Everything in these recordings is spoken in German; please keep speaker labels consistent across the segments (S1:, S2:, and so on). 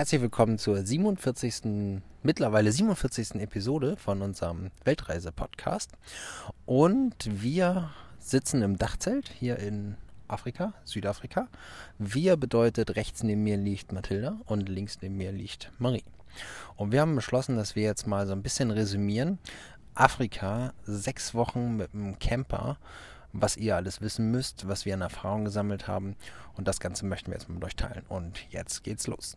S1: Herzlich willkommen zur 47. mittlerweile 47. Episode von unserem Weltreise-Podcast. Und wir sitzen im Dachzelt hier in Afrika, Südafrika. Wir bedeutet, rechts neben mir liegt Mathilda und links neben mir liegt Marie. Und wir haben beschlossen, dass wir jetzt mal so ein bisschen resümieren. Afrika, sechs Wochen mit einem Camper was ihr alles wissen müsst, was wir an Erfahrung gesammelt haben. Und das Ganze möchten wir jetzt mit euch teilen. Und jetzt geht's los.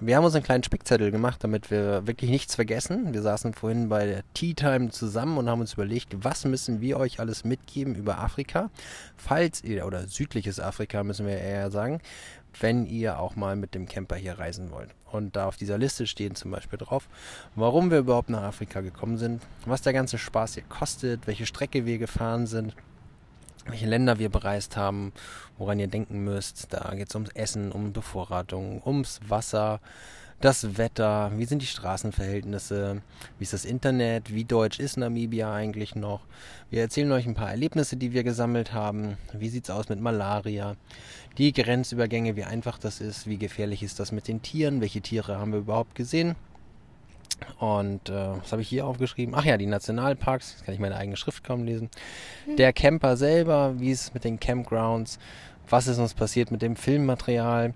S1: Wir haben uns einen kleinen Spickzettel gemacht, damit wir wirklich nichts vergessen. Wir saßen vorhin bei der Tea Time zusammen und haben uns überlegt, was müssen wir euch alles mitgeben über Afrika, falls ihr, oder südliches Afrika müssen wir eher sagen, wenn ihr auch mal mit dem Camper hier reisen wollt. Und da auf dieser Liste stehen zum Beispiel drauf, warum wir überhaupt nach Afrika gekommen sind, was der ganze Spaß hier kostet, welche Strecke wir gefahren sind welche Länder wir bereist haben, woran ihr denken müsst. Da geht es ums Essen, um Bevorratung, ums Wasser, das Wetter, wie sind die Straßenverhältnisse, wie ist das Internet, wie deutsch ist Namibia eigentlich noch. Wir erzählen euch ein paar Erlebnisse, die wir gesammelt haben. Wie sieht es aus mit Malaria, die Grenzübergänge, wie einfach das ist, wie gefährlich ist das mit den Tieren, welche Tiere haben wir überhaupt gesehen. Und äh, was habe ich hier aufgeschrieben? Ach ja, die Nationalparks. Jetzt kann ich meine eigene Schrift kaum lesen. Mhm. Der Camper selber, wie ist es mit den Campgrounds? Was ist uns passiert mit dem Filmmaterial?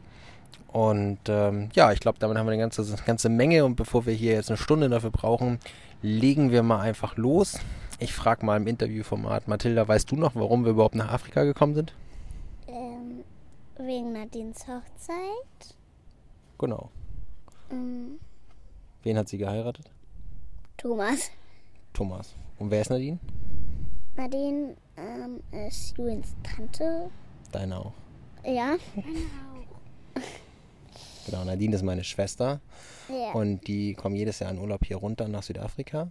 S1: Und ähm, ja, ich glaube, damit haben wir eine ganze, eine ganze Menge. Und bevor wir hier jetzt eine Stunde dafür brauchen, legen wir mal einfach los. Ich frage mal im Interviewformat, Mathilda, weißt du noch, warum wir überhaupt nach Afrika gekommen sind?
S2: Ähm, wegen Nadines Hochzeit.
S1: Genau. Mhm. Wen hat sie geheiratet?
S2: Thomas.
S1: Thomas. Und wer ist Nadine?
S2: Nadine ähm, ist Juliens Tante.
S1: Deine auch.
S2: Ja.
S3: Meine auch.
S1: Genau, Nadine ist meine Schwester.
S2: Ja.
S1: Und die kommen jedes Jahr in Urlaub hier runter nach Südafrika.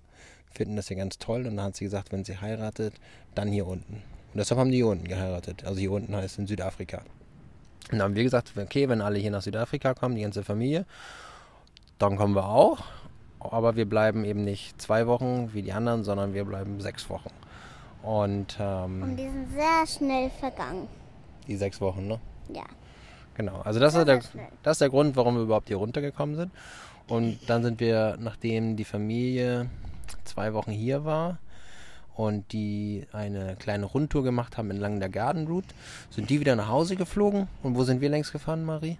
S1: Finden das hier ganz toll. Und dann hat sie gesagt, wenn sie heiratet, dann hier unten. Und deshalb haben die hier unten geheiratet. Also hier unten heißt in Südafrika. Und dann haben wir gesagt, okay, wenn alle hier nach Südafrika kommen, die ganze Familie, dann kommen wir auch. Aber wir bleiben eben nicht zwei Wochen wie die anderen, sondern wir bleiben sechs Wochen. Und, ähm,
S2: Und die sind sehr schnell vergangen.
S1: Die sechs Wochen, ne?
S2: Ja.
S1: Genau. Also das, ist der, das ist der Grund, warum wir überhaupt hier runtergekommen sind. Und dann sind wir, nachdem die Familie zwei Wochen hier war und die eine kleine Rundtour gemacht haben entlang der Garden Route, sind die wieder nach Hause geflogen. Und wo sind wir längst gefahren, Marie?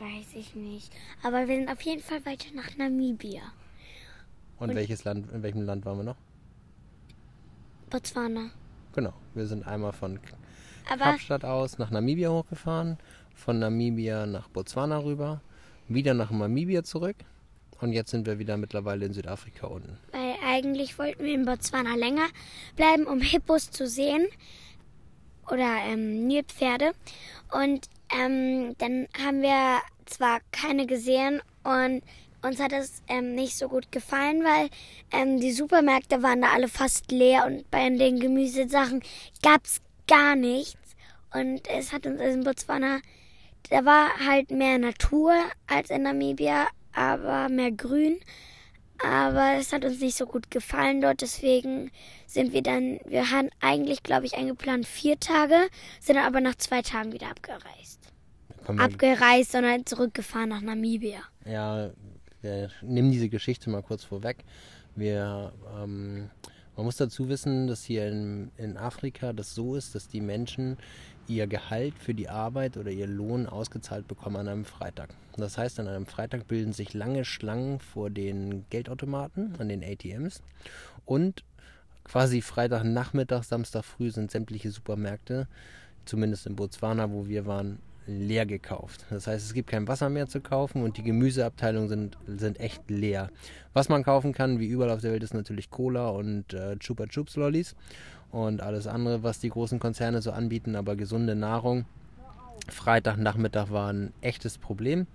S2: Weiß ich nicht. Aber wir sind auf jeden Fall weiter nach Namibia.
S1: Und, Und welches Land, in welchem Land waren wir noch?
S2: Botswana.
S1: Genau. Wir sind einmal von Aber Kapstadt aus nach Namibia hochgefahren, von Namibia nach Botswana rüber, wieder nach Namibia zurück. Und jetzt sind wir wieder mittlerweile in Südafrika unten.
S2: Weil eigentlich wollten wir in Botswana länger bleiben, um Hippos zu sehen. Oder ähm, Nilpferde. Und ähm, dann haben wir zwar keine gesehen und uns hat es ähm, nicht so gut gefallen, weil ähm, die Supermärkte waren da alle fast leer und bei den Gemüsesachen gab es gar nichts. Und es hat uns in Botswana, da war halt mehr Natur als in Namibia, aber mehr Grün. Aber es hat uns nicht so gut gefallen dort, deswegen sind wir dann, wir hatten eigentlich, glaube ich, eingeplant vier Tage, sind aber nach zwei Tagen wieder abgereist abgereist, sondern zurückgefahren nach Namibia.
S1: Ja, wir nehmen diese Geschichte mal kurz vorweg. Wir, ähm, man muss dazu wissen, dass hier in, in Afrika das so ist, dass die Menschen ihr Gehalt für die Arbeit oder ihr Lohn ausgezahlt bekommen an einem Freitag. Das heißt, an einem Freitag bilden sich lange Schlangen vor den Geldautomaten, an den ATMs und quasi Freitagnachmittag, Samstag früh sind sämtliche Supermärkte, zumindest in Botswana, wo wir waren, leer gekauft. Das heißt, es gibt kein Wasser mehr zu kaufen und die Gemüseabteilungen sind, sind echt leer. Was man kaufen kann, wie überall auf der Welt, ist natürlich Cola und äh, Chupa Chups Lollis und alles andere, was die großen Konzerne so anbieten, aber gesunde Nahrung. Freitagnachmittag war ein echtes Problem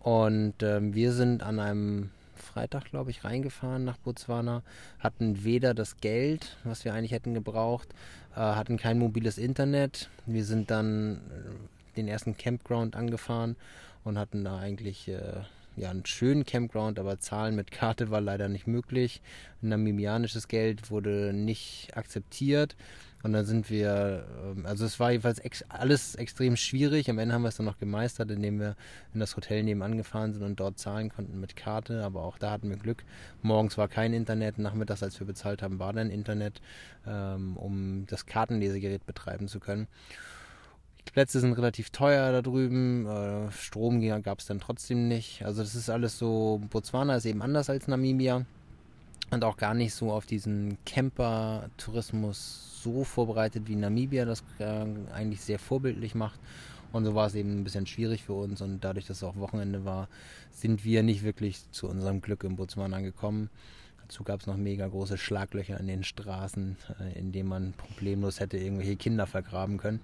S1: und äh, wir sind an einem Freitag, glaube ich, reingefahren nach Botswana, hatten weder das Geld, was wir eigentlich hätten gebraucht, äh, hatten kein mobiles Internet. Wir sind dann äh, den ersten Campground angefahren und hatten da eigentlich äh, ja, einen schönen Campground, aber Zahlen mit Karte war leider nicht möglich. Namibianisches Geld wurde nicht akzeptiert. Und dann sind wir, ähm, also es war jedenfalls ex alles extrem schwierig. Am Ende haben wir es dann noch gemeistert, indem wir in das Hotel nebenan gefahren sind und dort zahlen konnten mit Karte. Aber auch da hatten wir Glück. Morgens war kein Internet, nachmittags, als wir bezahlt haben, war dann Internet, ähm, um das Kartenlesegerät betreiben zu können. Die Plätze sind relativ teuer da drüben. Äh, Strom gab es dann trotzdem nicht. Also das ist alles so, Botswana ist eben anders als Namibia und auch gar nicht so auf diesen Camper-Tourismus so vorbereitet wie Namibia das äh, eigentlich sehr vorbildlich macht. Und so war es eben ein bisschen schwierig für uns und dadurch, dass es auch Wochenende war, sind wir nicht wirklich zu unserem Glück in Botswana gekommen. Dazu gab es noch mega große Schlaglöcher in den Straßen, äh, in denen man problemlos hätte irgendwelche Kinder vergraben können.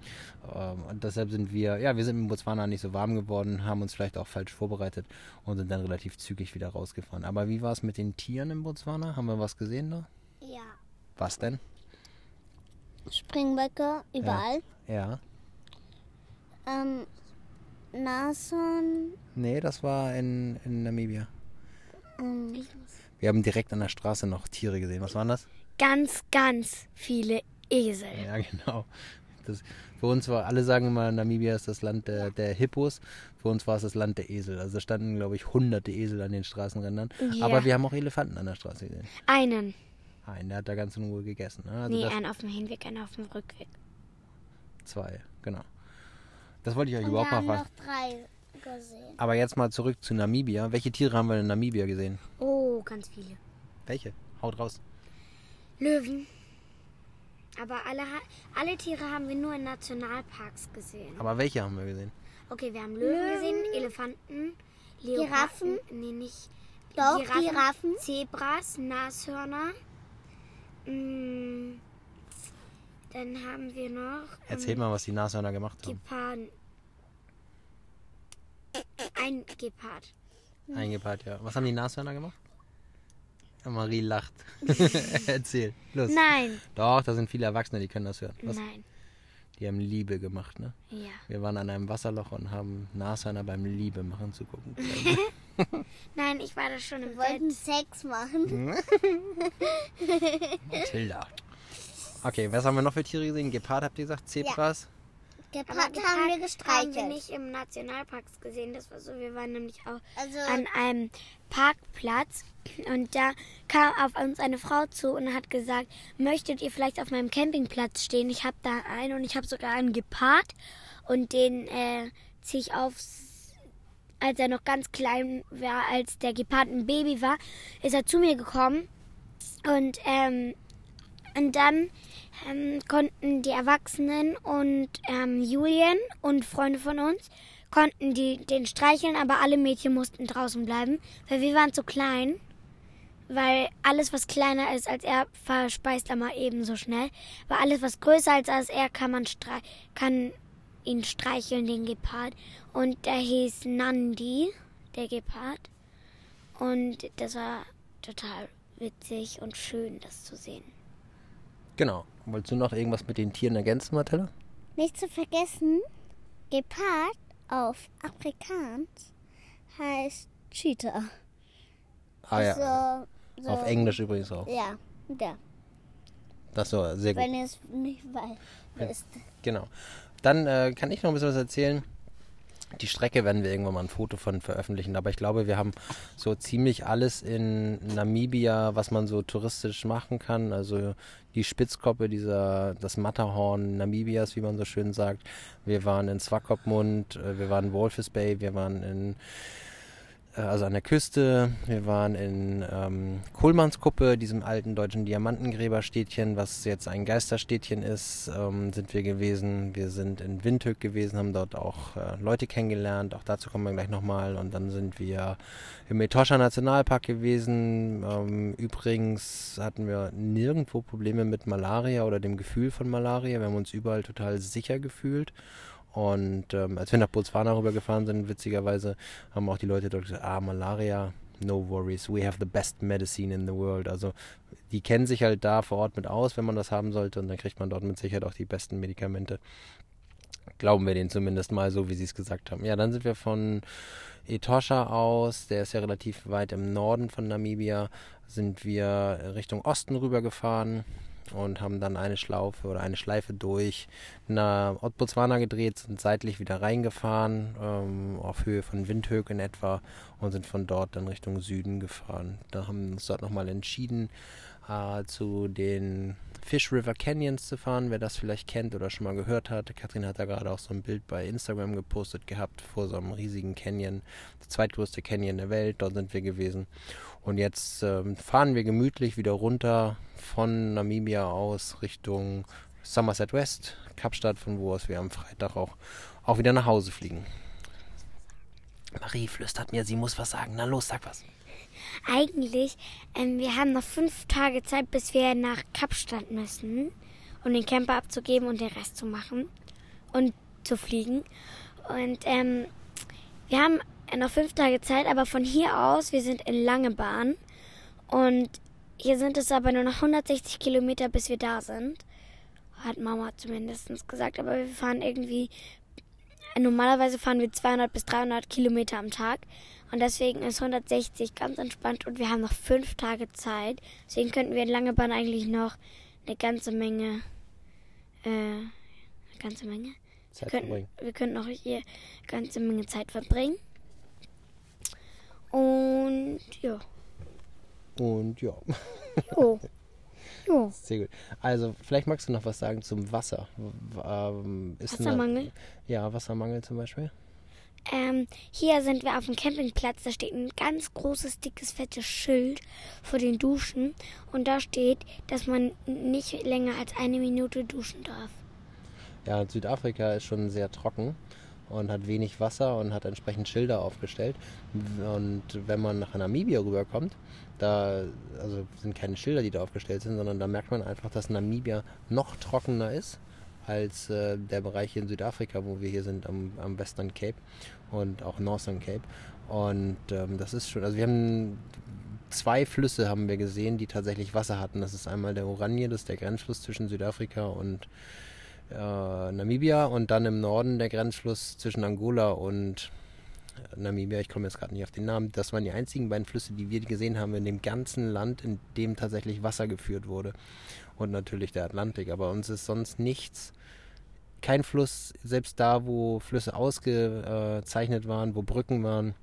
S1: Ähm, und deshalb sind wir, ja, wir sind in Botswana nicht so warm geworden, haben uns vielleicht auch falsch vorbereitet und sind dann relativ zügig wieder rausgefahren. Aber wie war es mit den Tieren in Botswana? Haben wir was gesehen da?
S2: Ja.
S1: Was denn?
S4: Springböcke überall.
S1: Ja.
S4: Ähm, Nashorn.
S1: Nee, das war in, in Namibia.
S4: Ähm,
S1: Wir haben direkt an der Straße noch Tiere gesehen. Was waren das?
S2: Ganz, ganz viele Esel.
S1: Ja, genau. Das, für uns war, alle sagen immer, Namibia ist das Land der, der Hippos. Für uns war es das Land der Esel. Also da standen, glaube ich, hunderte Esel an den Straßenrändern.
S2: Ja.
S1: Aber wir haben auch Elefanten an der Straße gesehen.
S2: Einen.
S1: Einen, der hat da ganz in Ruhe gegessen. Ne? Also
S2: nee,
S1: das,
S2: einen auf dem Hinweg, einen auf dem Rückweg.
S1: zwei, genau. Das wollte ich euch
S4: und
S1: überhaupt mal fragen.
S4: noch drei gesehen.
S1: Aber jetzt mal zurück zu Namibia. Welche Tiere haben wir in Namibia gesehen?
S2: Oh, ganz viele.
S1: Welche? Haut raus.
S2: Löwen. Aber alle, alle Tiere haben wir nur in Nationalparks gesehen.
S1: Aber welche haben wir gesehen?
S2: Okay, wir haben Löwen gesehen, Elefanten, Leoparden.
S4: Giraffen?
S2: Nee, nicht.
S4: Doch, Giraffen.
S2: Zebras, Nashörner. Mm, dann haben wir noch.
S1: Erzähl
S2: ähm,
S1: mal, was die Nashörner gemacht haben.
S2: Geparden. Ein Gepard.
S1: Eingepackt, ja. Was haben die Nashörner gemacht? Ja, Marie lacht. Erzähl. Los.
S2: Nein.
S1: Doch, da sind viele Erwachsene, die können das hören. Was?
S2: Nein.
S1: Die haben Liebe gemacht, ne?
S2: Ja.
S1: Wir waren an einem Wasserloch und haben Nashörner beim Liebe machen zugucken.
S2: Nein, ich war da schon im
S4: Wir wollten
S2: Bett.
S4: Sex machen.
S1: Mathilda. Okay, was haben wir noch für Tiere gesehen? Gepard habt ihr gesagt? Zebras?
S4: Gepard haben wir
S2: Haben wir
S4: gestreichelt.
S2: nicht im Nationalparks gesehen. Das war so, wir waren nämlich auch
S4: Also,
S2: an einem Parkplatz und da kam auf uns eine Frau zu und hat gesagt, möchtet ihr vielleicht auf meinem Campingplatz stehen? Ich habe da einen und ich habe sogar einen Gepard und den äh, ziehe ich auf, als er noch ganz klein war, als der Gepard ein Baby war, ist er zu mir gekommen und ähm, und dann ähm, konnten die Erwachsenen und ähm, Julien und Freunde von uns konnten die, den streicheln, aber alle Mädchen mussten draußen bleiben, weil wir waren zu klein. Weil alles, was kleiner ist als er, verspeist er mal ebenso schnell. Weil alles, was größer ist als er, kann man kann ihn streicheln, den Gepard. Und der hieß Nandi, der Gepard. Und das war total witzig und schön, das zu sehen.
S1: Genau. Wolltest du noch irgendwas mit den Tieren ergänzen, Martella?
S4: nicht zu vergessen, Gepard auf Afrikaans heißt Cheetah.
S1: Ah ja.
S4: So, so,
S1: Auf Englisch übrigens auch.
S4: Ja, ja.
S1: Das war sehr gut.
S4: Wenn ihr es nicht weiß, wisst.
S1: Genau. Dann äh, kann ich noch ein bisschen was erzählen. Die Strecke werden wir irgendwann mal ein Foto von veröffentlichen, aber ich glaube, wir haben so ziemlich alles in Namibia, was man so touristisch machen kann. Also die Spitzkoppe, dieser, das Matterhorn Namibias, wie man so schön sagt. Wir waren in Swakopmund, äh, wir waren in Walvis Bay, wir waren in also an der Küste. Wir waren in ähm, Kohlmannskuppe, diesem alten deutschen Diamantengräberstädtchen, was jetzt ein Geisterstädtchen ist, ähm, sind wir gewesen. Wir sind in Windhoek gewesen, haben dort auch äh, Leute kennengelernt. Auch dazu kommen wir gleich nochmal. Und dann sind wir im Etosha Nationalpark gewesen. Ähm, übrigens hatten wir nirgendwo Probleme mit Malaria oder dem Gefühl von Malaria. Wir haben uns überall total sicher gefühlt. Und ähm, als wir nach Botswana rübergefahren sind, witzigerweise, haben auch die Leute dort gesagt, ah, Malaria, no worries, we have the best medicine in the world. Also die kennen sich halt da vor Ort mit aus, wenn man das haben sollte und dann kriegt man dort mit Sicherheit auch die besten Medikamente. Glauben wir denen zumindest mal so, wie sie es gesagt haben. Ja, dann sind wir von Etosha aus, der ist ja relativ weit im Norden von Namibia, sind wir Richtung Osten rübergefahren und haben dann eine Schlaufe oder eine Schleife durch nach Botswana gedreht, sind seitlich wieder reingefahren, ähm, auf Höhe von Windhoek in etwa und sind von dort dann Richtung Süden gefahren. Da haben wir uns dort nochmal entschieden, äh, zu den Fish River Canyons zu fahren, wer das vielleicht kennt oder schon mal gehört hat. Kathrin hat da gerade auch so ein Bild bei Instagram gepostet gehabt vor so einem riesigen Canyon, der zweitgrößte Canyon der Welt. Dort sind wir gewesen. Und jetzt ähm, fahren wir gemütlich wieder runter von Namibia aus Richtung Somerset West, Kapstadt, von wo aus wir am Freitag auch, auch wieder nach Hause fliegen. Marie flüstert mir, sie muss was sagen. Na los, sag was.
S2: Eigentlich, ähm, wir haben noch fünf Tage Zeit, bis wir nach Kapstadt müssen, um den Camper abzugeben und den Rest zu machen und zu fliegen. Und ähm, wir haben noch fünf Tage Zeit, aber von hier aus, wir sind in Langebahn und hier sind es aber nur noch 160 Kilometer, bis wir da sind. Hat Mama zumindest gesagt, aber wir fahren irgendwie, normalerweise fahren wir 200 bis 300 Kilometer am Tag. Und deswegen ist 160 ganz entspannt und wir haben noch fünf Tage Zeit. Deswegen könnten wir in Langebahn eigentlich noch eine ganze Menge, äh, eine ganze Menge.
S1: Zeit
S2: wir, könnten,
S1: verbringen.
S2: wir könnten noch hier eine ganze Menge Zeit verbringen. Und ja.
S1: Und ja,
S2: Jo. Jo.
S1: sehr gut. Also, vielleicht magst du noch was sagen zum Wasser. Ähm, ist eine-
S2: Wassermangel?
S1: ja, Wassermangel zum Beispiel.
S2: Ähm, hier sind wir auf dem Campingplatz. Da steht ein ganz großes, dickes, fettes Schild vor den Duschen. Und da steht, dass man nicht länger als eine Minute duschen darf.
S1: Ja, Südafrika ist schon sehr trocken und hat wenig Wasser und hat entsprechend Schilder aufgestellt. Und wenn man nach Namibia rüberkommt, da also sind keine Schilder, die da aufgestellt sind, sondern da merkt man einfach, dass Namibia noch trockener ist als äh, der Bereich hier in Südafrika, wo wir hier sind am, am Western Cape und auch Northern Cape. Und ähm, das ist schon, also wir haben zwei Flüsse haben wir gesehen, die tatsächlich Wasser hatten. Das ist einmal der Oranje, das ist der Grenzfluss zwischen Südafrika und äh, Namibia und dann im Norden der Grenzfluss zwischen Angola und äh, Namibia. Ich komme jetzt gerade nicht auf den Namen. Das waren die einzigen beiden Flüsse, die wir gesehen haben in dem ganzen Land, in dem tatsächlich Wasser geführt wurde. Und natürlich der Atlantik. Aber uns ist sonst nichts, kein Fluss, selbst da, wo Flüsse ausgezeichnet waren, wo Brücken waren,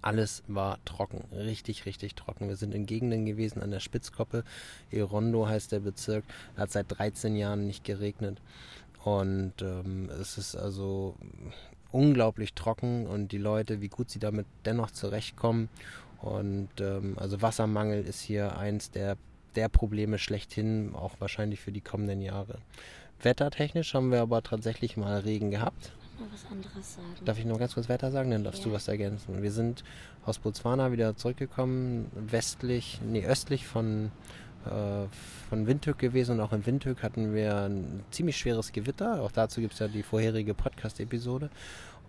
S1: alles war trocken, richtig, richtig trocken. Wir sind in Gegenden gewesen an der Spitzkoppe. Erondo heißt der Bezirk. Hat seit 13 Jahren nicht geregnet. Und ähm, es ist also unglaublich trocken und die Leute, wie gut sie damit dennoch zurechtkommen. Und ähm, also Wassermangel ist hier eins der, der Probleme schlechthin, auch wahrscheinlich für die kommenden Jahre. Wettertechnisch haben wir aber tatsächlich mal Regen gehabt.
S2: Noch was anderes sagen.
S1: Darf ich noch ganz kurz Wetter sagen? Dann darfst du
S2: Ja.
S1: was ergänzen. Wir sind aus Botswana wieder zurückgekommen, westlich, nee, östlich von, äh, von Windhoek gewesen und auch in Windhoek hatten wir ein ziemlich schweres Gewitter. Auch dazu gibt es ja die vorherige Podcast-Episode.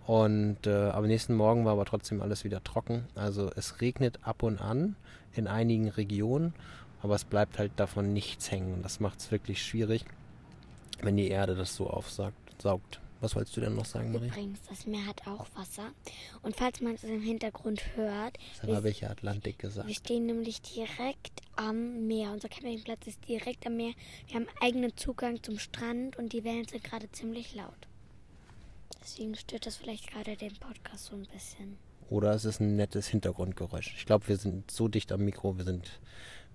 S1: Und äh, am nächsten Morgen war aber trotzdem alles wieder trocken. Also es regnet ab und an in einigen Regionen, aber es bleibt halt davon nichts hängen. Und das macht es wirklich schwierig, wenn die Erde das so aufsaugt. Saugt. Was wolltest du denn noch sagen, Marie?
S2: Übrigens, das Meer hat auch Wasser. Und falls man es im Hintergrund hört,
S1: habe ich ja Atlantik gesagt.
S2: wir stehen nämlich direkt am Meer. Unser Campingplatz ist direkt am Meer. Wir haben eigenen Zugang zum Strand und die Wellen sind gerade ziemlich laut. Deswegen stört das vielleicht gerade den Podcast so ein bisschen.
S1: Oder es ist ein nettes Hintergrundgeräusch. Ich glaube, wir sind so dicht am Mikro, wir sind,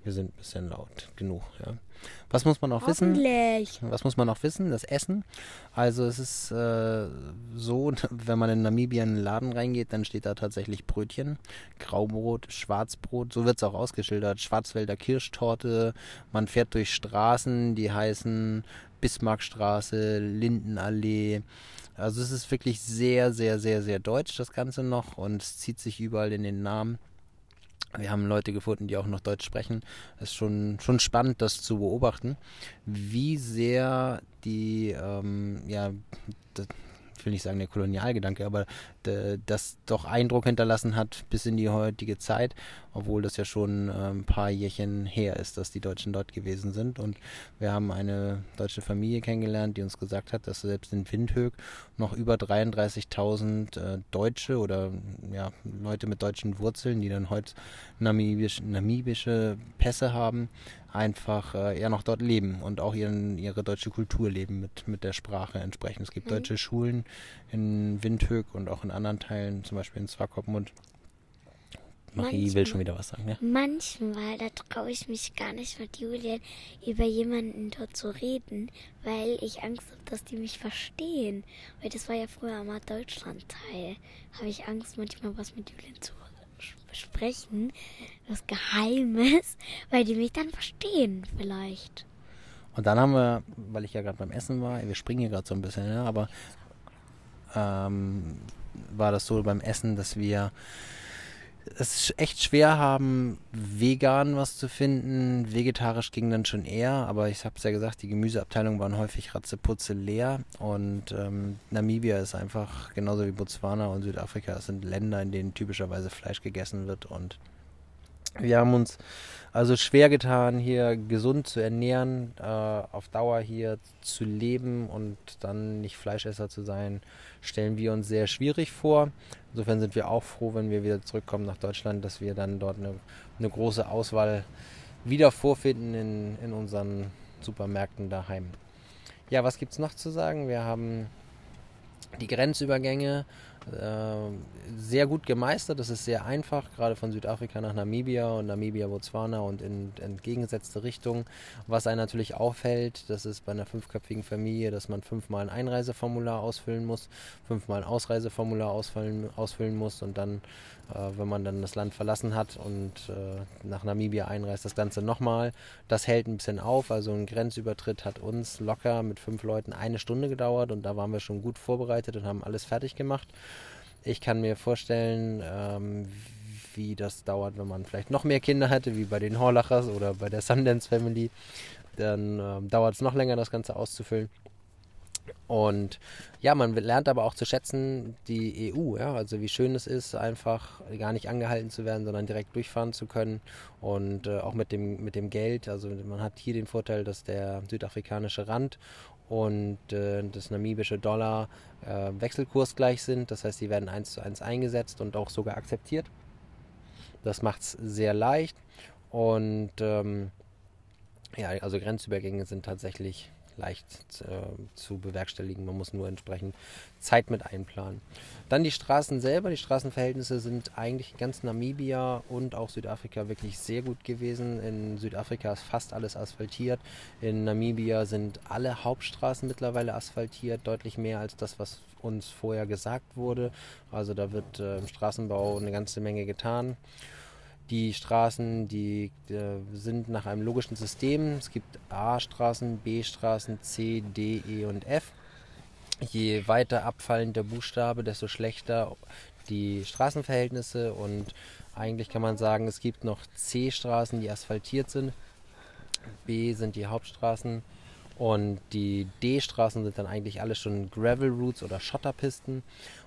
S1: wir sind ein bisschen laut genug. Ja. Was muss man auch wissen? Was muss man noch wissen? Das Essen. Also es ist äh, so, wenn man in Namibia in einen Laden reingeht, dann steht da tatsächlich Brötchen, Graubrot, Schwarzbrot, so wird es auch ausgeschildert, Schwarzwälder Kirschtorte. Man fährt durch Straßen, die heißen Bismarckstraße, Lindenallee. Also es ist wirklich sehr, sehr, sehr, sehr deutsch das Ganze noch und es zieht sich überall in den Namen. Wir haben Leute gefunden, die auch noch Deutsch sprechen. Es ist schon, schon spannend, das zu beobachten, wie sehr die, ähm, ja, das, ich will nicht sagen der Kolonialgedanke, aber das doch Eindruck hinterlassen hat bis in die heutige Zeit, obwohl das ja schon äh, ein paar Jährchen her ist, dass die Deutschen dort gewesen sind. Und wir haben eine deutsche Familie kennengelernt, die uns gesagt hat, dass selbst in Windhoek noch über 33.000 äh, Deutsche oder ja, Leute mit deutschen Wurzeln, die dann heute namibisch, namibische Pässe haben, einfach äh, ja noch dort leben und auch ihren, ihre deutsche Kultur leben mit, mit der Sprache entsprechend. Es gibt
S2: Mhm.
S1: deutsche Schulen in Windhoek und auch in anderen Teilen, zum Beispiel in Swakopmund. Marie will
S2: Manchmal-
S1: schon wieder was sagen, ja?
S2: Manchmal, da traue ich mich gar nicht mit Julian über jemanden dort zu reden, weil ich Angst habe, dass die mich verstehen. Weil das war ja früher immer Deutschlandteil. Habe ich Angst, manchmal was mit Julian zu besprechen, was Geheimes, weil die mich dann verstehen vielleicht.
S1: Und dann haben wir, weil ich ja gerade beim Essen war, wir springen hier gerade so ein bisschen, ja, aber ähm, war das so beim Essen, dass wir es echt schwer haben, vegan was zu finden. Vegetarisch ging dann schon eher, aber ich habe es ja gesagt, die Gemüseabteilungen waren häufig ratzeputze leer. Und ähm, Namibia ist einfach, genauso wie Botswana und Südafrika, es sind Länder, in denen typischerweise Fleisch gegessen wird. Und wir haben uns also schwer getan, hier gesund zu ernähren, äh, auf Dauer hier zu leben und dann nicht Fleischesser zu sein, stellen wir uns sehr schwierig vor. Insofern sind wir auch froh, wenn wir wieder zurückkommen nach Deutschland, dass wir dann dort eine, eine große Auswahl wieder vorfinden in, in unseren Supermärkten daheim. Ja, was gibt es noch zu sagen? Wir haben die Grenzübergänge sehr gut gemeistert. Das ist sehr einfach, gerade von Südafrika nach Namibia und Namibia, Botswana und in entgegengesetzte Richtungen. Was einen natürlich auffällt, das ist bei einer fünfköpfigen Familie, dass man fünfmal ein Einreiseformular ausfüllen muss, fünfmal ein Ausreiseformular ausfüllen, ausfüllen muss und dann, äh, wenn man dann das Land verlassen hat und äh, nach Namibia einreist, das Ganze nochmal. Das hält ein bisschen auf. Also ein Grenzübertritt hat uns locker mit fünf Leuten eine Stunde gedauert und da waren wir schon gut vorbereitet und haben alles fertig gemacht. Ich kann mir vorstellen, ähm, wie das dauert, wenn man vielleicht noch mehr Kinder hätte, wie bei den Horlachers oder bei der Sundance Family. Dann ähm, dauert es noch länger, das Ganze auszufüllen. Und ja, man lernt aber auch zu schätzen die EU, ja, also wie schön es ist, einfach gar nicht angehalten zu werden, sondern direkt durchfahren zu können und äh, auch mit dem, mit dem Geld. Also man hat hier den Vorteil, dass der südafrikanische Rand und äh, das namibische Dollar äh, wechselkursgleich sind. Das heißt, die werden eins zu eins eingesetzt und auch sogar akzeptiert. Das macht es sehr leicht und ähm, ja, also Grenzübergänge sind tatsächlich leicht äh, zu bewerkstelligen. Man muss nur entsprechend Zeit mit einplanen. Dann die Straßen selber. Die Straßenverhältnisse sind eigentlich ganz Namibia und auch Südafrika wirklich sehr gut gewesen. In Südafrika ist fast alles asphaltiert. In Namibia sind alle Hauptstraßen mittlerweile asphaltiert, deutlich mehr als das, was uns vorher gesagt wurde. Also da wird äh, im Straßenbau eine ganze Menge getan. Die Straßen, die äh, sind nach einem logischen System. Es gibt A-Straßen, B-Straßen, C, D, E und F. Je weiter abfallend der Buchstabe, desto schlechter die Straßenverhältnisse. Und eigentlich kann man sagen, es gibt noch C-Straßen, die asphaltiert sind. B sind die Hauptstraßen. Und die D-Straßen sind dann eigentlich alle schon Gravel Routes oder Schotterpisten.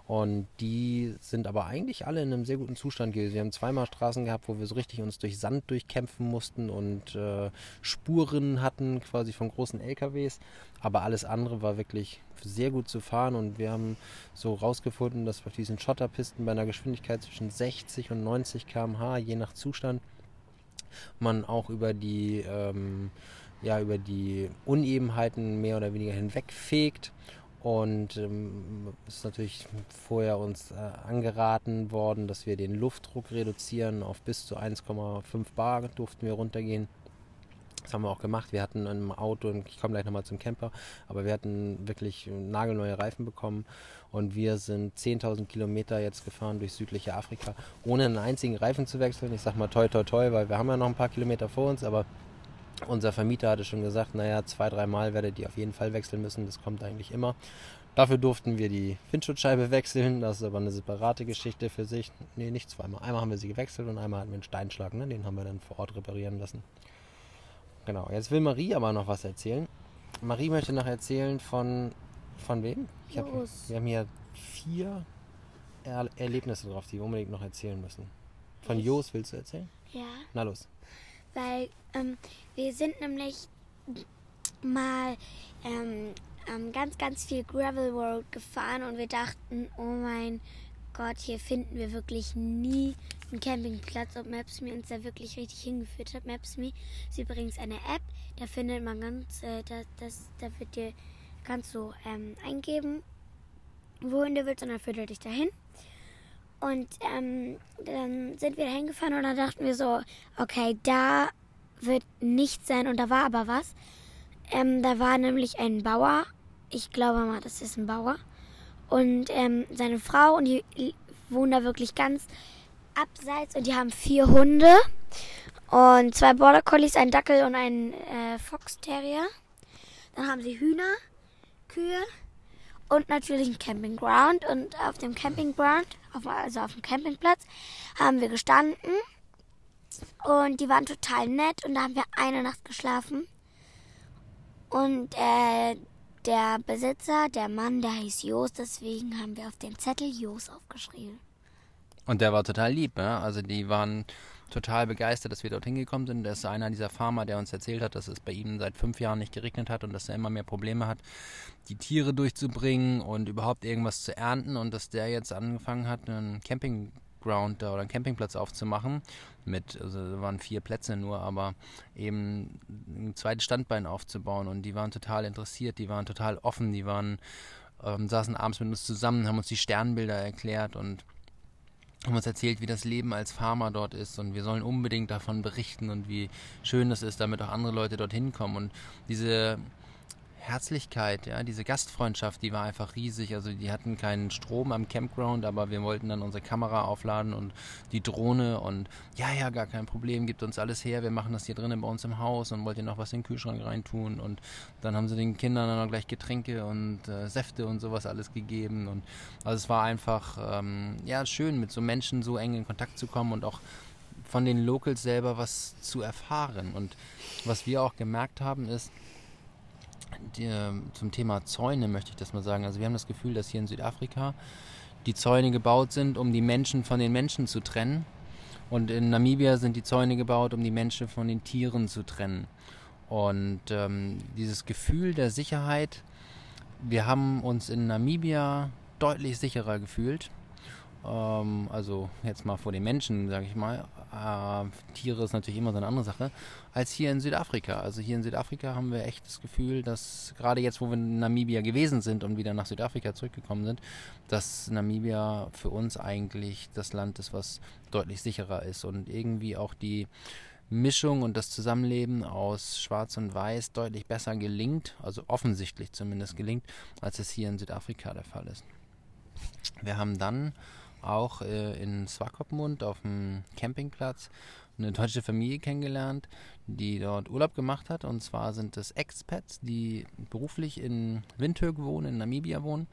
S1: Und die sind aber eigentlich alle in einem sehr guten Zustand gewesen. Wir haben zweimal Straßen gehabt, wo wir so richtig uns durch Sand durchkämpfen mussten und äh, Spuren hatten, quasi von großen LKWs. Aber alles andere war wirklich sehr gut zu fahren. Und wir haben so rausgefunden, dass auf diesen Schotterpisten bei einer Geschwindigkeit zwischen 60 und 90 km/h, je nach Zustand, man auch über die ähm, ja, über die Unebenheiten mehr oder weniger hinwegfegt. Und ähm, es ist natürlich vorher uns äh, angeraten worden, dass wir den Luftdruck reduzieren auf bis zu 1,5 Bar durften wir runtergehen. Das haben wir auch gemacht. Wir hatten im Auto, ich komme gleich nochmal zum Camper, aber wir hatten wirklich nagelneue Reifen bekommen und wir sind 10.000 Kilometer jetzt gefahren durch südliche Afrika, ohne einen einzigen Reifen zu wechseln. Ich sag mal toi toi toi, weil wir haben ja noch ein paar Kilometer vor uns, aber unser Vermieter hatte schon gesagt, naja, zwei, dreimal werdet ihr auf jeden Fall wechseln müssen, das kommt eigentlich immer. Dafür durften wir die Windschutzscheibe wechseln, das ist aber eine separate Geschichte für sich. Nee, nicht zweimal. Einmal haben wir sie gewechselt und einmal hatten wir einen Steinschlag, ne? den haben wir dann vor Ort reparieren lassen. Genau, jetzt will Marie aber noch was erzählen. Marie möchte noch erzählen von, von wem? Ich hab, wir haben hier vier
S5: er Erlebnisse drauf, die wir unbedingt noch erzählen müssen. Von Jos willst du erzählen?
S2: Ja.
S5: Na los.
S2: Weil ähm, wir sind nämlich mal ähm, ganz, ganz viel Gravel Road gefahren und wir dachten, oh mein Gott, hier finden wir wirklich nie einen Campingplatz, ob Maps.me uns da wirklich richtig hingeführt hat. Maps.me ist übrigens eine App, da findet man ganz, äh, das, das, da wird dir, kannst du ähm, eingeben, wohin du willst und dann führt er dich dahin. Und ähm, dann sind wir da hingefahren und dann dachten wir so, okay, da wird nichts sein und da war aber was. Ähm, da war nämlich ein Bauer, ich glaube mal, das ist ein Bauer, und ähm, seine Frau und die wohnen da wirklich ganz abseits und die haben vier Hunde und zwei Border Collies, einen Dackel und einen äh, Fox Terrier. Dann haben sie Hühner, Kühe und natürlich einen Campingground. Und auf dem Campingground, auf, also auf dem Campingplatz, haben wir gestanden. Und die waren total nett. Und da haben wir eine Nacht geschlafen. Und äh, der Besitzer, der Mann, der hieß Jos. Deswegen haben wir auf den Zettel Jos aufgeschrieben.
S1: Und der war total lieb, ne? Also die waren total begeistert, dass wir dorthin gekommen sind. Das ist einer dieser Farmer, der uns erzählt hat, dass es bei ihm seit fünf Jahren nicht geregnet hat und dass er immer mehr Probleme hat, die Tiere durchzubringen und überhaupt irgendwas zu ernten und dass der jetzt angefangen hat, einen Campingground oder einen Campingplatz aufzumachen mit, also waren vier Plätze nur, aber eben ein zweites Standbein aufzubauen und die waren total interessiert, die waren total offen, die waren, ähm, saßen abends mit uns zusammen, haben uns die Sternbilder erklärt und haben uns erzählt, wie das Leben als Farmer dort ist und wir sollen unbedingt davon berichten und wie schön das ist, damit auch andere Leute dorthin kommen. Und diese Herzlichkeit, ja, diese Gastfreundschaft, die war einfach riesig. Also die hatten keinen Strom am Campground, aber wir wollten dann unsere Kamera aufladen und die Drohne und ja, ja, gar kein Problem, gibt uns alles her, wir machen das hier drinnen bei uns im Haus und wollt ihr noch was in den Kühlschrank reintun? Und dann haben sie den Kindern dann auch gleich Getränke und äh, Säfte und sowas alles gegeben. Und also es war einfach ähm, ja schön, mit so Menschen so eng in Kontakt zu kommen und auch von den Locals selber was zu erfahren. Und was wir auch gemerkt haben ist, die, zum Thema Zäune möchte ich das mal sagen. Also wir haben das Gefühl, dass hier in Südafrika die Zäune gebaut sind, um die Menschen von den Menschen zu trennen. Und in Namibia sind die Zäune gebaut, um die Menschen von den Tieren zu trennen. Und ähm, dieses Gefühl der Sicherheit, wir haben uns in Namibia deutlich sicherer gefühlt. Ähm, also jetzt mal vor den Menschen, sage ich mal. Äh, Tiere ist natürlich immer so eine andere Sache, als hier in Südafrika. Also hier in Südafrika haben wir echt das Gefühl, dass gerade jetzt, wo wir in Namibia gewesen sind und wieder nach Südafrika zurückgekommen sind, dass Namibia für uns eigentlich das Land ist, was deutlich sicherer ist und irgendwie auch die Mischung und das Zusammenleben aus Schwarz und Weiß deutlich besser gelingt, also offensichtlich zumindest gelingt, als es hier in Südafrika der Fall ist. Wir haben dann auch äh, in Swakopmund auf dem Campingplatz eine deutsche Familie kennengelernt, die dort Urlaub gemacht hat. Und zwar sind es Expats, die beruflich in Windhoek wohnen, in Namibia wohnen.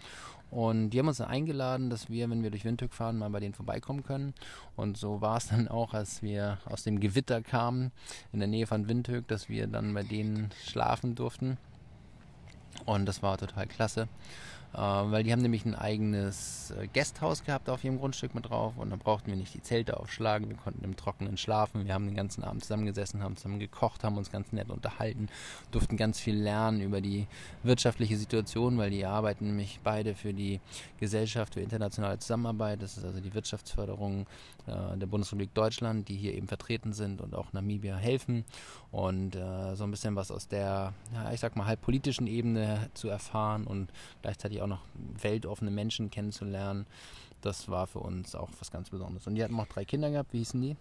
S1: Und die haben uns dann eingeladen, dass wir, wenn wir durch Windhoek fahren, mal bei denen vorbeikommen können. Und so war es dann auch, als wir aus dem Gewitter kamen, in der Nähe von Windhoek, dass wir dann bei denen schlafen durften. Und das war total klasse. Äh, weil die haben nämlich ein eigenes äh, Gasthaus gehabt auf ihrem Grundstück mit drauf und dann brauchten wir nicht die Zelte aufschlagen, wir konnten im Trockenen schlafen, wir haben den ganzen Abend zusammengesessen, haben zusammen gekocht, haben uns ganz nett unterhalten, durften ganz viel lernen über die wirtschaftliche Situation, weil die arbeiten nämlich beide für die Gesellschaft für internationale Zusammenarbeit, das ist also die Wirtschaftsförderung äh, der Bundesrepublik Deutschland, die hier eben vertreten sind und auch Namibia helfen. Und äh, so ein bisschen was aus der, ja, ich sag mal, halb politischen Ebene zu erfahren und gleichzeitig auch noch weltoffene Menschen kennenzulernen. Das war für uns auch was ganz Besonderes. Und die hatten auch drei Kinder gehabt. Wie hießen die?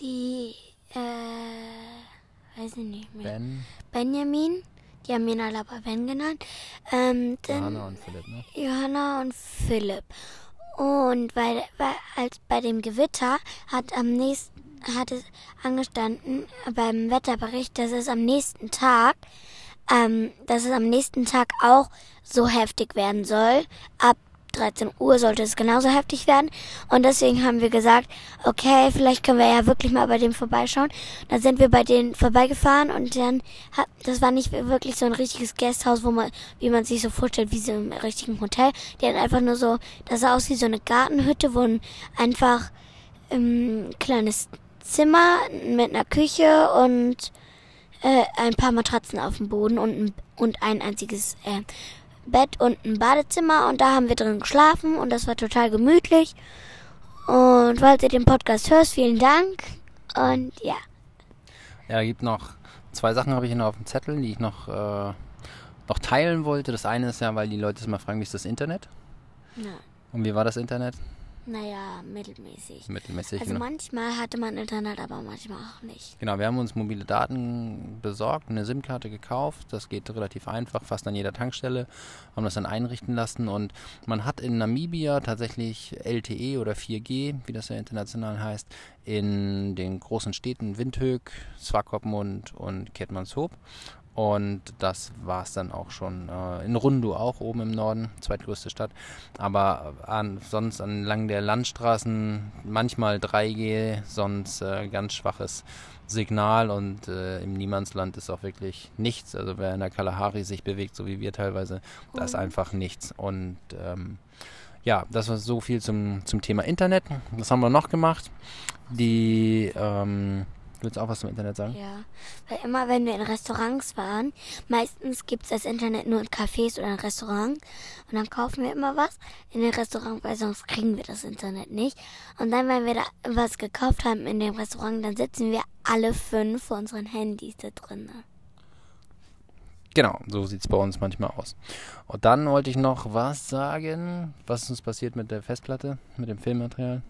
S2: Die, äh, weiß ich nicht mehr.
S1: Ben,
S2: Benjamin, die haben ihn alle aber Ben genannt. Ähm, dann
S1: Johanna und Philipp, ne?
S2: Johanna und Philipp. Und bei, bei, als bei dem Gewitter hat am nächsten hat es angestanden beim Wetterbericht, dass es am nächsten Tag, ähm, dass es am nächsten Tag auch so heftig werden soll, ab 13 Uhr sollte es genauso heftig werden. Und deswegen haben wir gesagt, okay, vielleicht können wir ja wirklich mal bei dem vorbeischauen. Dann sind wir bei denen vorbeigefahren und dann hat, das war nicht wirklich so ein richtiges Gasthaus, wo man, wie man sich so vorstellt, wie so im richtigen Hotel. Die hatten einfach nur so, das sah aus wie so eine Gartenhütte, wo ein einfach ein kleines Zimmer mit einer Küche und äh, ein paar Matratzen auf dem Boden und ein, und ein einziges äh, Bett und ein Badezimmer und da haben wir drin geschlafen und das war total gemütlich. Und falls ihr den Podcast hörst, vielen Dank und ja.
S1: Ja, gibt noch zwei Sachen habe ich hier noch auf dem Zettel, die ich noch, äh, noch teilen wollte. Das eine ist ja, weil die Leute immer fragen, wie ist das Internet?
S2: Ja.
S1: Und wie war das Internet?
S2: Naja, mittelmäßig.
S1: Mittelmäßig.
S2: Also
S1: genau.
S2: manchmal hatte man Internet, aber manchmal auch nicht.
S1: Genau, wir haben uns mobile Daten besorgt, eine SIM-Karte gekauft. Das geht relativ einfach, fast an jeder Tankstelle. Haben das dann einrichten lassen und man hat in Namibia tatsächlich LTE oder 4G, wie das ja international heißt, in den großen Städten Windhoek, Swakopmund und Keetmanshoop. Und das war es dann auch schon. Äh, in Rundu auch oben im Norden, zweitgrößte Stadt. Aber an, sonst entlang der Landstraßen manchmal 3G, sonst äh, ganz schwaches Signal und äh, im Niemandsland ist auch wirklich nichts. Also wer in der Kalahari sich bewegt, so wie wir teilweise, da ist einfach nichts. Und ähm, ja, das war so viel zum, zum Thema Internet. Was haben wir noch gemacht? Die ähm, Willst du auch was zum Internet sagen?
S2: Ja, weil immer wenn wir in Restaurants waren, meistens gibt's das Internet nur in Cafés oder in Restaurants und dann kaufen wir immer was in den Restaurants, weil sonst kriegen wir das Internet nicht. Und dann, wenn wir da was gekauft haben in dem Restaurant, dann sitzen wir alle fünf vor unseren Handys da drin.
S1: Genau, so sieht's bei uns manchmal aus. Und dann wollte ich noch was sagen. Was ist uns passiert mit der Festplatte, mit dem Filmmaterial?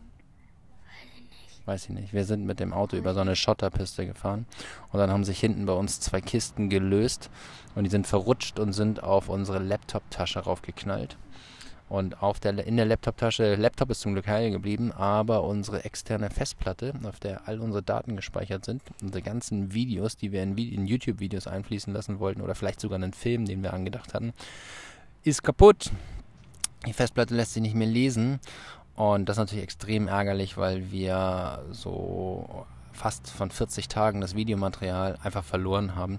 S1: Weiß ich nicht. Wir sind mit dem Auto über so eine Schotterpiste gefahren und dann haben sich hinten bei uns zwei Kisten gelöst und die sind verrutscht und sind auf unsere Laptop-Tasche raufgeknallt. Und auf der, in der Laptop-Tasche, Laptop ist zum Glück heil geblieben, aber unsere externe Festplatte, auf der all unsere Daten gespeichert sind, unsere ganzen Videos, die wir in, in YouTube-Videos einfließen lassen wollten oder vielleicht sogar einen Film, den wir angedacht hatten, ist kaputt. Die Festplatte lässt sich nicht mehr lesen und das ist natürlich extrem ärgerlich, weil wir so fast von 40 Tagen das Videomaterial einfach verloren haben.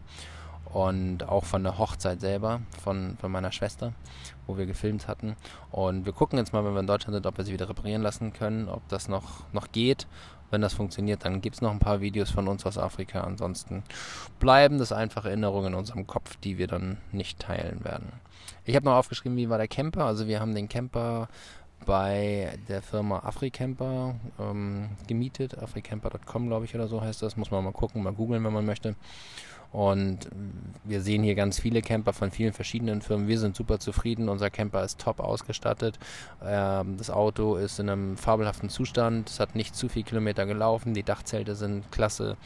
S1: Und auch von der Hochzeit selber, von, von meiner Schwester, wo wir gefilmt hatten. Und wir gucken jetzt mal, wenn wir in Deutschland sind, ob wir sie wieder reparieren lassen können, ob das noch, noch geht. Wenn das funktioniert, dann gibt es noch ein paar Videos von uns aus Afrika. Ansonsten bleiben das einfach Erinnerungen in unserem Kopf, die wir dann nicht teilen werden. Ich habe noch aufgeschrieben, wie war der Camper. Also wir haben den Camper bei der Firma AfriCamper ähm, gemietet. africamper.com, glaube ich, oder so heißt das. Muss man mal gucken, mal googeln, wenn man möchte. Und wir sehen hier ganz viele Camper von vielen verschiedenen Firmen. Wir sind super zufrieden. Unser Camper ist top ausgestattet. Ähm, das Auto ist in einem fabelhaften Zustand. Es hat nicht zu viel Kilometer gelaufen. Die Dachzelte sind klasse.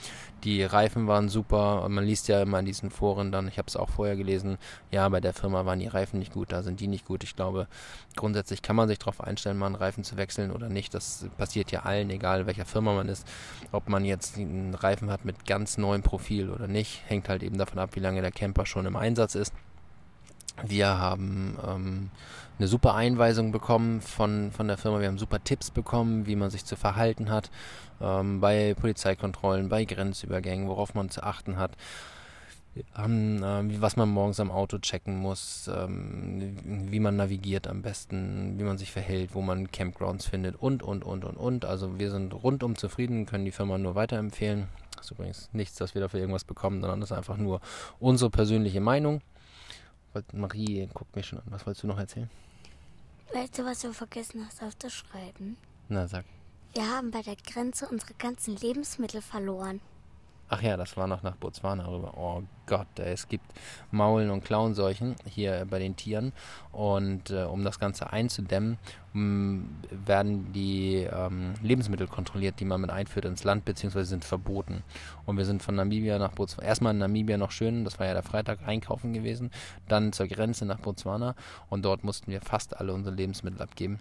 S1: Die Reifen waren super. Und man liest ja immer in diesen Foren dann, ich habe es auch vorher gelesen, ja, bei der Firma waren die Reifen nicht gut, da sind die nicht gut. Ich glaube, grundsätzlich kann man sich darauf einstellen, mal einen Reifen zu wechseln oder nicht. Das passiert ja allen, egal welcher Firma man ist. Ob man jetzt einen Reifen hat mit ganz neuem Profil oder nicht, hängt halt eben davon ab, wie lange der Camper schon im Einsatz ist. Wir haben ähm, eine super Einweisung bekommen von, von der Firma. Wir haben super Tipps bekommen, wie man sich zu verhalten hat ähm, bei Polizeikontrollen, bei Grenzübergängen, worauf man zu achten hat. Haben, ähm, wie- was man morgens am Auto checken muss, ähm, wie man navigiert am besten, wie man sich verhält, wo man Campgrounds findet und, und, und, und, und. Also wir sind rundum zufrieden, können die Firma nur weiterempfehlen. Das ist übrigens nichts, dass wir dafür irgendwas bekommen, sondern das ist einfach nur unsere persönliche Meinung. Marie guckt mich schon an. Was wolltest du noch erzählen?
S2: Weißt du, was du vergessen hast aufzuschreiben?
S1: Na, sag.
S2: Wir haben bei der Grenze unsere ganzen Lebensmittel verloren.
S1: Ach ja, das war noch nach Botswana rüber. Oh Gott, es gibt Maulen- und Klauenseuchen hier bei den Tieren. Und äh, um das Ganze einzudämmen, m, werden die ähm, Lebensmittel kontrolliert, die man mit einführt ins Land, beziehungsweise sind verboten. Und wir sind von Namibia nach Botswana, erstmal in Namibia noch schön, das war ja der Freitag, einkaufen gewesen, dann zur Grenze nach Botswana und dort mussten wir fast alle unsere Lebensmittel abgeben.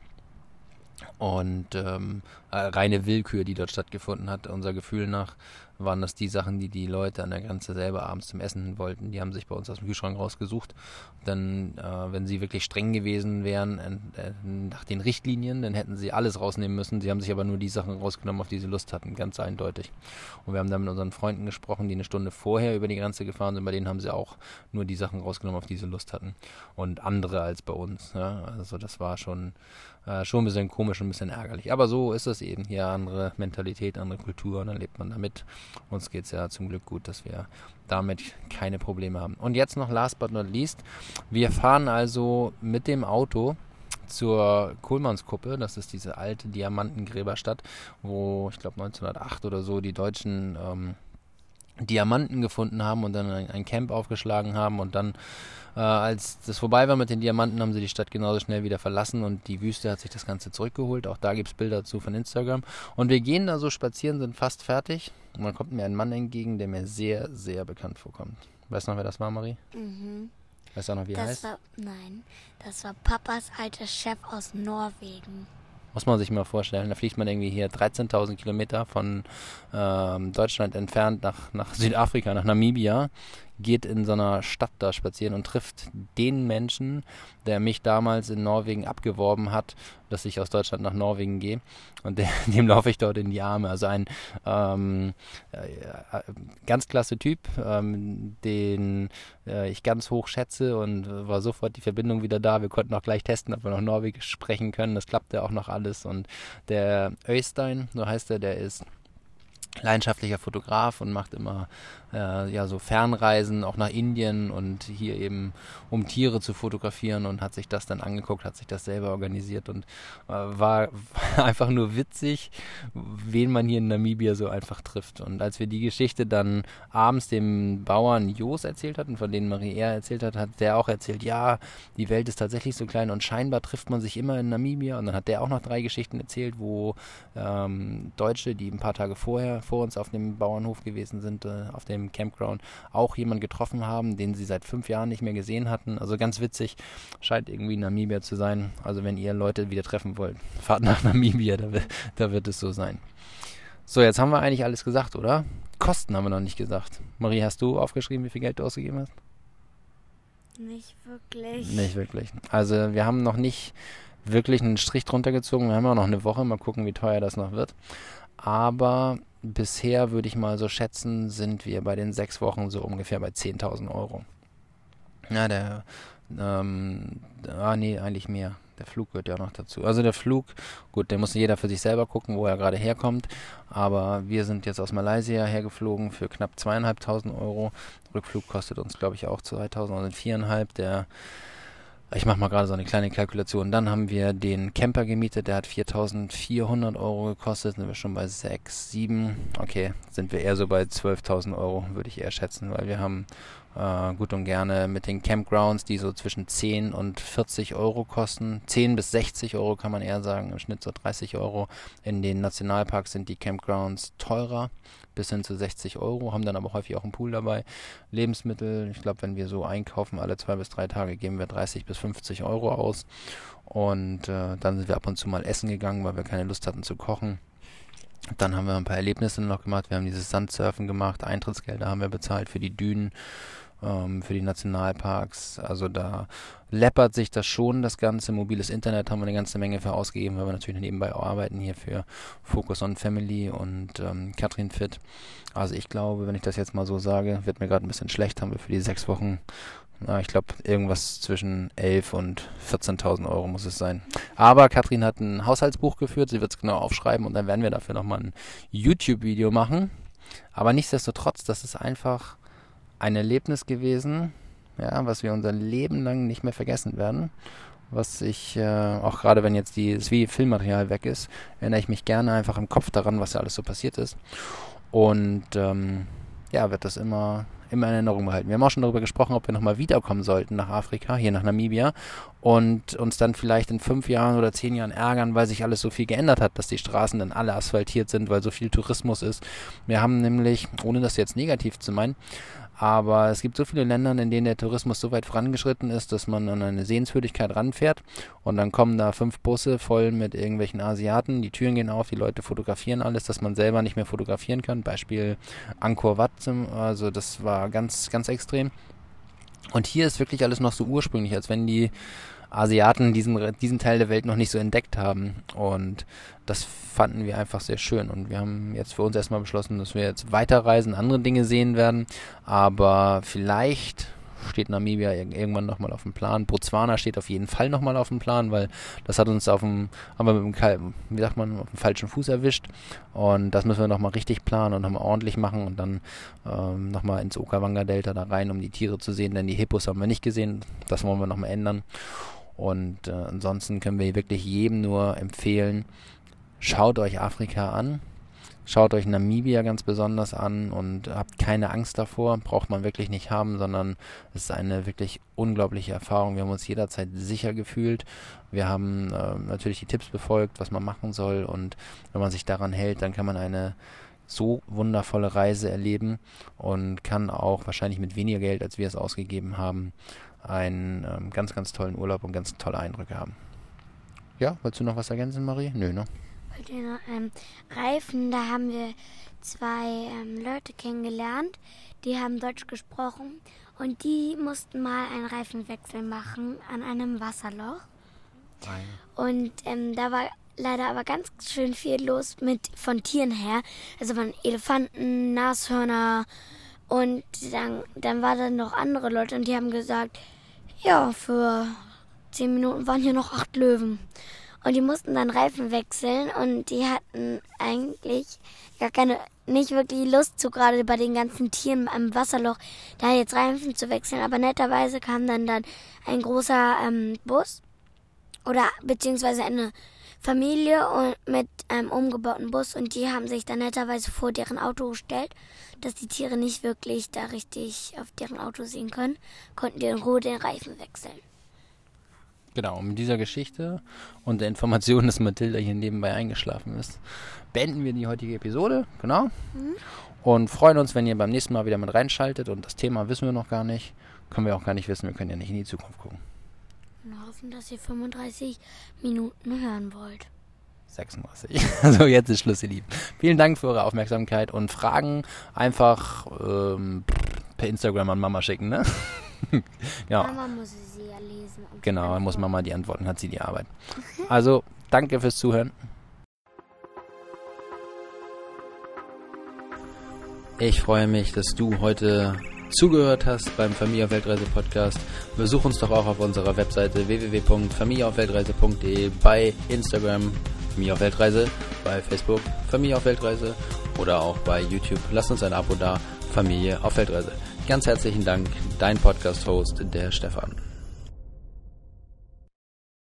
S1: Und ähm, äh, reine Willkür, die dort stattgefunden hat, unser Gefühl nach, waren das die Sachen, die die Leute an der Grenze selber abends zum Essen wollten. Die haben sich bei uns aus dem Kühlschrank rausgesucht. Dann, äh, wenn sie wirklich streng gewesen wären äh, nach den Richtlinien, dann hätten sie alles rausnehmen müssen. Sie haben sich aber nur die Sachen rausgenommen, auf die sie Lust hatten, ganz eindeutig. Und wir haben dann mit unseren Freunden gesprochen, die eine Stunde vorher über die Grenze gefahren sind. Bei denen haben sie auch nur die Sachen rausgenommen, auf die sie Lust hatten. Und andere als bei uns. Ja? Also das war schon äh, schon ein bisschen komisch und ein bisschen ärgerlich. Aber so ist es eben hier, andere Mentalität, andere Kultur und dann lebt man damit. Uns geht es ja zum Glück gut, dass wir damit keine Probleme haben. Und jetzt noch last but not least, wir fahren also mit dem Auto zur Kohlmannskuppe, das ist diese alte Diamantengräberstadt, wo ich glaube 1908 oder so die Deutschen ähm, Diamanten gefunden haben und dann ein, ein Camp aufgeschlagen haben und dann äh, als das vorbei war mit den Diamanten, haben sie die Stadt genauso schnell wieder verlassen und die Wüste hat sich das Ganze zurückgeholt. Auch da gibt es Bilder dazu von Instagram. Und wir gehen da so spazieren, sind fast fertig. Und dann kommt mir ein Mann entgegen, der mir sehr, sehr bekannt vorkommt. Weißt du noch, wer das war, Marie?
S2: Mhm.
S1: Weißt du auch noch, wie er
S2: Das
S1: heißt?
S2: war, nein, das war Papas alter Chef aus Norwegen.
S1: Muss man sich mal vorstellen. Da fliegt man irgendwie hier 13.000 Kilometer von ähm, Deutschland entfernt nach, nach Südafrika, nach Namibia, geht in so einer Stadt da spazieren und trifft den Menschen, der mich damals in Norwegen abgeworben hat, dass ich aus Deutschland nach Norwegen gehe. Und der, dem laufe ich dort in die Arme. Also ein ähm, äh, äh, ganz klasse Typ, ähm, den äh, ich ganz hoch schätze und war sofort die Verbindung wieder da. Wir konnten auch gleich testen, ob wir noch Norwegisch sprechen können. Das klappte auch noch alles. Und der Öystein, so heißt er, der ist leidenschaftlicher Fotograf und macht immer äh, ja so Fernreisen auch nach Indien und hier eben um Tiere zu fotografieren und hat sich das dann angeguckt, hat sich das selber organisiert und äh, war einfach nur witzig, wen man hier in Namibia so einfach trifft. Und als wir die Geschichte dann abends dem Bauern Jos erzählt hatten, von denen Marie er erzählt hat, hat der auch erzählt, ja, die Welt ist tatsächlich so klein und scheinbar trifft man sich immer in Namibia. Und dann hat der auch noch drei Geschichten erzählt, wo ähm, Deutsche, die ein paar Tage vorher vor uns auf dem Bauernhof gewesen sind, äh, auf dem Campground, auch jemanden getroffen haben, den sie seit fünf Jahren nicht mehr gesehen hatten. Also ganz witzig, scheint irgendwie Namibia zu sein. Also wenn ihr Leute wieder treffen wollt, fahrt nach Namibia, da, da wird es so sein. So, jetzt haben wir eigentlich alles gesagt, oder? Kosten haben wir noch nicht gesagt. Marie, hast du aufgeschrieben, wie viel Geld du ausgegeben hast?
S2: Nicht wirklich.
S1: Nicht wirklich. Also wir haben noch nicht wirklich einen Strich drunter gezogen. Wir haben auch noch eine Woche. Mal gucken, wie teuer das noch wird. Aber bisher würde ich mal so schätzen, sind wir bei den sechs Wochen so ungefähr bei 10.000 Euro. Ja, der, ähm, ah nee, eigentlich mehr. Der Flug gehört ja auch noch dazu. Also der Flug, gut, den muss jeder für sich selber gucken, wo er gerade herkommt. Aber wir sind jetzt aus Malaysia hergeflogen für knapp zweieinhalbtausend Euro. Rückflug kostet uns, glaube ich, auch 2000, also viereinhalb. Der ich mache mal gerade so eine kleine Kalkulation. Dann haben wir den Camper gemietet, der hat 4.400 Euro gekostet. Sind wir schon bei 6, 7. Okay, sind wir eher so bei 12.000 Euro, würde ich eher schätzen, weil wir haben äh, gut und gerne mit den Campgrounds, die so zwischen 10 und 40 Euro kosten. 10 bis 60 Euro kann man eher sagen, im Schnitt so 30 Euro. In den Nationalparks sind die Campgrounds teurer, bis hin zu 60 Euro, haben dann aber häufig auch einen Pool dabei. Lebensmittel, ich glaube, wenn wir so einkaufen, alle zwei bis drei Tage geben wir 30 bis 50 Euro aus. Und äh, dann sind wir ab und zu mal essen gegangen, weil wir keine Lust hatten zu kochen. Dann haben wir ein paar Erlebnisse noch gemacht. Wir haben dieses Sandsurfen gemacht, Eintrittsgelder haben wir bezahlt für die Dünen, ähm, für die Nationalparks. Also da läppert sich das schon, das Ganze. Mobiles Internet haben wir eine ganze Menge für ausgegeben, weil wir natürlich nebenbei arbeiten hier für Focus on Family und ähm, Katrin Fit. Also ich glaube, wenn ich das jetzt mal so sage, wird mir gerade ein bisschen schlecht, haben wir für die sechs Wochen ich glaube, irgendwas zwischen 11 und 14.000 Euro muss es sein. Aber Katrin hat ein Haushaltsbuch geführt, sie wird es genau aufschreiben und dann werden wir dafür nochmal ein YouTube-Video machen. Aber nichtsdestotrotz, das ist einfach ein Erlebnis gewesen, ja, was wir unser Leben lang nicht mehr vergessen werden. Was ich, äh, auch gerade wenn jetzt das Filmmaterial weg ist, erinnere ich mich gerne einfach im Kopf daran, was da alles so passiert ist. Und ähm, ja, wird das immer, immer in Erinnerung behalten. Wir haben auch schon darüber gesprochen, ob wir nochmal wiederkommen sollten nach Afrika, hier nach Namibia und uns dann vielleicht in fünf Jahren oder zehn Jahren ärgern, weil sich alles so viel geändert hat, dass die Straßen dann alle asphaltiert sind, weil so viel Tourismus ist. Wir haben nämlich, ohne das jetzt negativ zu meinen, Aber es gibt so viele Länder, in denen der Tourismus so weit vorangeschritten ist, dass man an eine Sehenswürdigkeit ranfährt und dann kommen da fünf Busse voll mit irgendwelchen Asiaten, die Türen gehen auf, die Leute fotografieren alles, dass man selber nicht mehr fotografieren kann. Beispiel Angkor Wat, also das war ganz, ganz extrem. Und hier ist wirklich alles noch so ursprünglich, als wenn die Asiaten diesen, diesen Teil der Welt noch nicht so entdeckt haben. Und das fanden wir einfach sehr schön. Und wir haben jetzt für uns erstmal beschlossen, dass wir jetzt weiterreisen, andere Dinge sehen werden. Aber vielleicht steht Namibia irgendwann nochmal auf dem Plan. Botswana steht auf jeden Fall nochmal auf dem Plan, weil das hat uns auf dem, haben wir mit dem, wie sagt man, auf dem falschen Fuß erwischt. Und das müssen wir nochmal richtig planen und nochmal ordentlich machen und dann ähm, nochmal ins Okawanga-Delta da rein, um die Tiere zu sehen, denn die Hippos haben wir nicht gesehen. Das wollen wir nochmal ändern. Und äh, ansonsten können wir wirklich jedem nur empfehlen, schaut euch Afrika an, schaut euch Namibia ganz besonders an und habt keine Angst davor, braucht man wirklich nicht haben, sondern es ist eine wirklich unglaubliche Erfahrung. Wir haben uns jederzeit sicher gefühlt. Wir haben äh, natürlich die Tipps befolgt, was man machen soll und wenn man sich daran hält, dann kann man eine so wundervolle Reise erleben und kann auch wahrscheinlich mit weniger Geld, als wir es ausgegeben haben, einen ähm, ganz, ganz tollen Urlaub und ganz tolle Eindrücke haben. Ja, wolltest du noch was ergänzen, Marie? Nö, ne?
S2: Bei den ähm, Reifen, da haben wir zwei ähm, Leute kennengelernt, die haben Deutsch gesprochen und die mussten mal einen Reifenwechsel machen an einem Wasserloch.
S1: Nein.
S2: Und ähm, da war leider aber ganz schön viel los mit von Tieren her. Also von Elefanten, Nashörner, und dann, dann waren da noch andere Leute und die haben gesagt, ja, für zehn Minuten waren hier noch acht Löwen. Und die mussten dann Reifen wechseln und die hatten eigentlich gar keine, nicht wirklich Lust zu, gerade bei den ganzen Tieren am Wasserloch, da jetzt Reifen zu wechseln. Aber netterweise kam dann dann ein großer ähm, Bus oder beziehungsweise eine Familie und mit einem umgebauten Bus und die haben sich dann netterweise vor deren Auto gestellt, dass die Tiere nicht wirklich da richtig auf deren Auto sehen können, konnten die in Ruhe den Reifen wechseln.
S1: Genau, mit dieser Geschichte und der Information, dass Mathilda hier nebenbei eingeschlafen ist, beenden wir die heutige Episode. Genau. Mhm. Und freuen uns, wenn ihr beim nächsten Mal wieder mit reinschaltet. Und das Thema wissen wir noch gar nicht. Können wir auch gar nicht wissen. Wir können ja nicht in die Zukunft gucken.
S2: Hoffen, dass ihr 35 Minuten hören wollt.
S1: 36. Also jetzt ist Schluss, ihr Lieben. Vielen Dank für eure Aufmerksamkeit und Fragen einfach ähm, per Instagram an Mama schicken, ne?
S2: genau. Mama muss sie ja lesen.
S1: genau, dann muss Mama die Antworten, hat sie die Arbeit. Also, danke fürs Zuhören. Ich freue mich, dass du heute zugehört hast beim Familie auf Weltreise Podcast. Besuch uns doch auch auf unserer Webseite www.familieaufweltreise.de, bei Instagram Familie auf Weltreise, bei Facebook Familie auf Weltreise oder auch bei YouTube. Lass uns ein Abo da, Familie auf Weltreise. Ganz herzlichen Dank, dein Podcast-Host, der Stefan.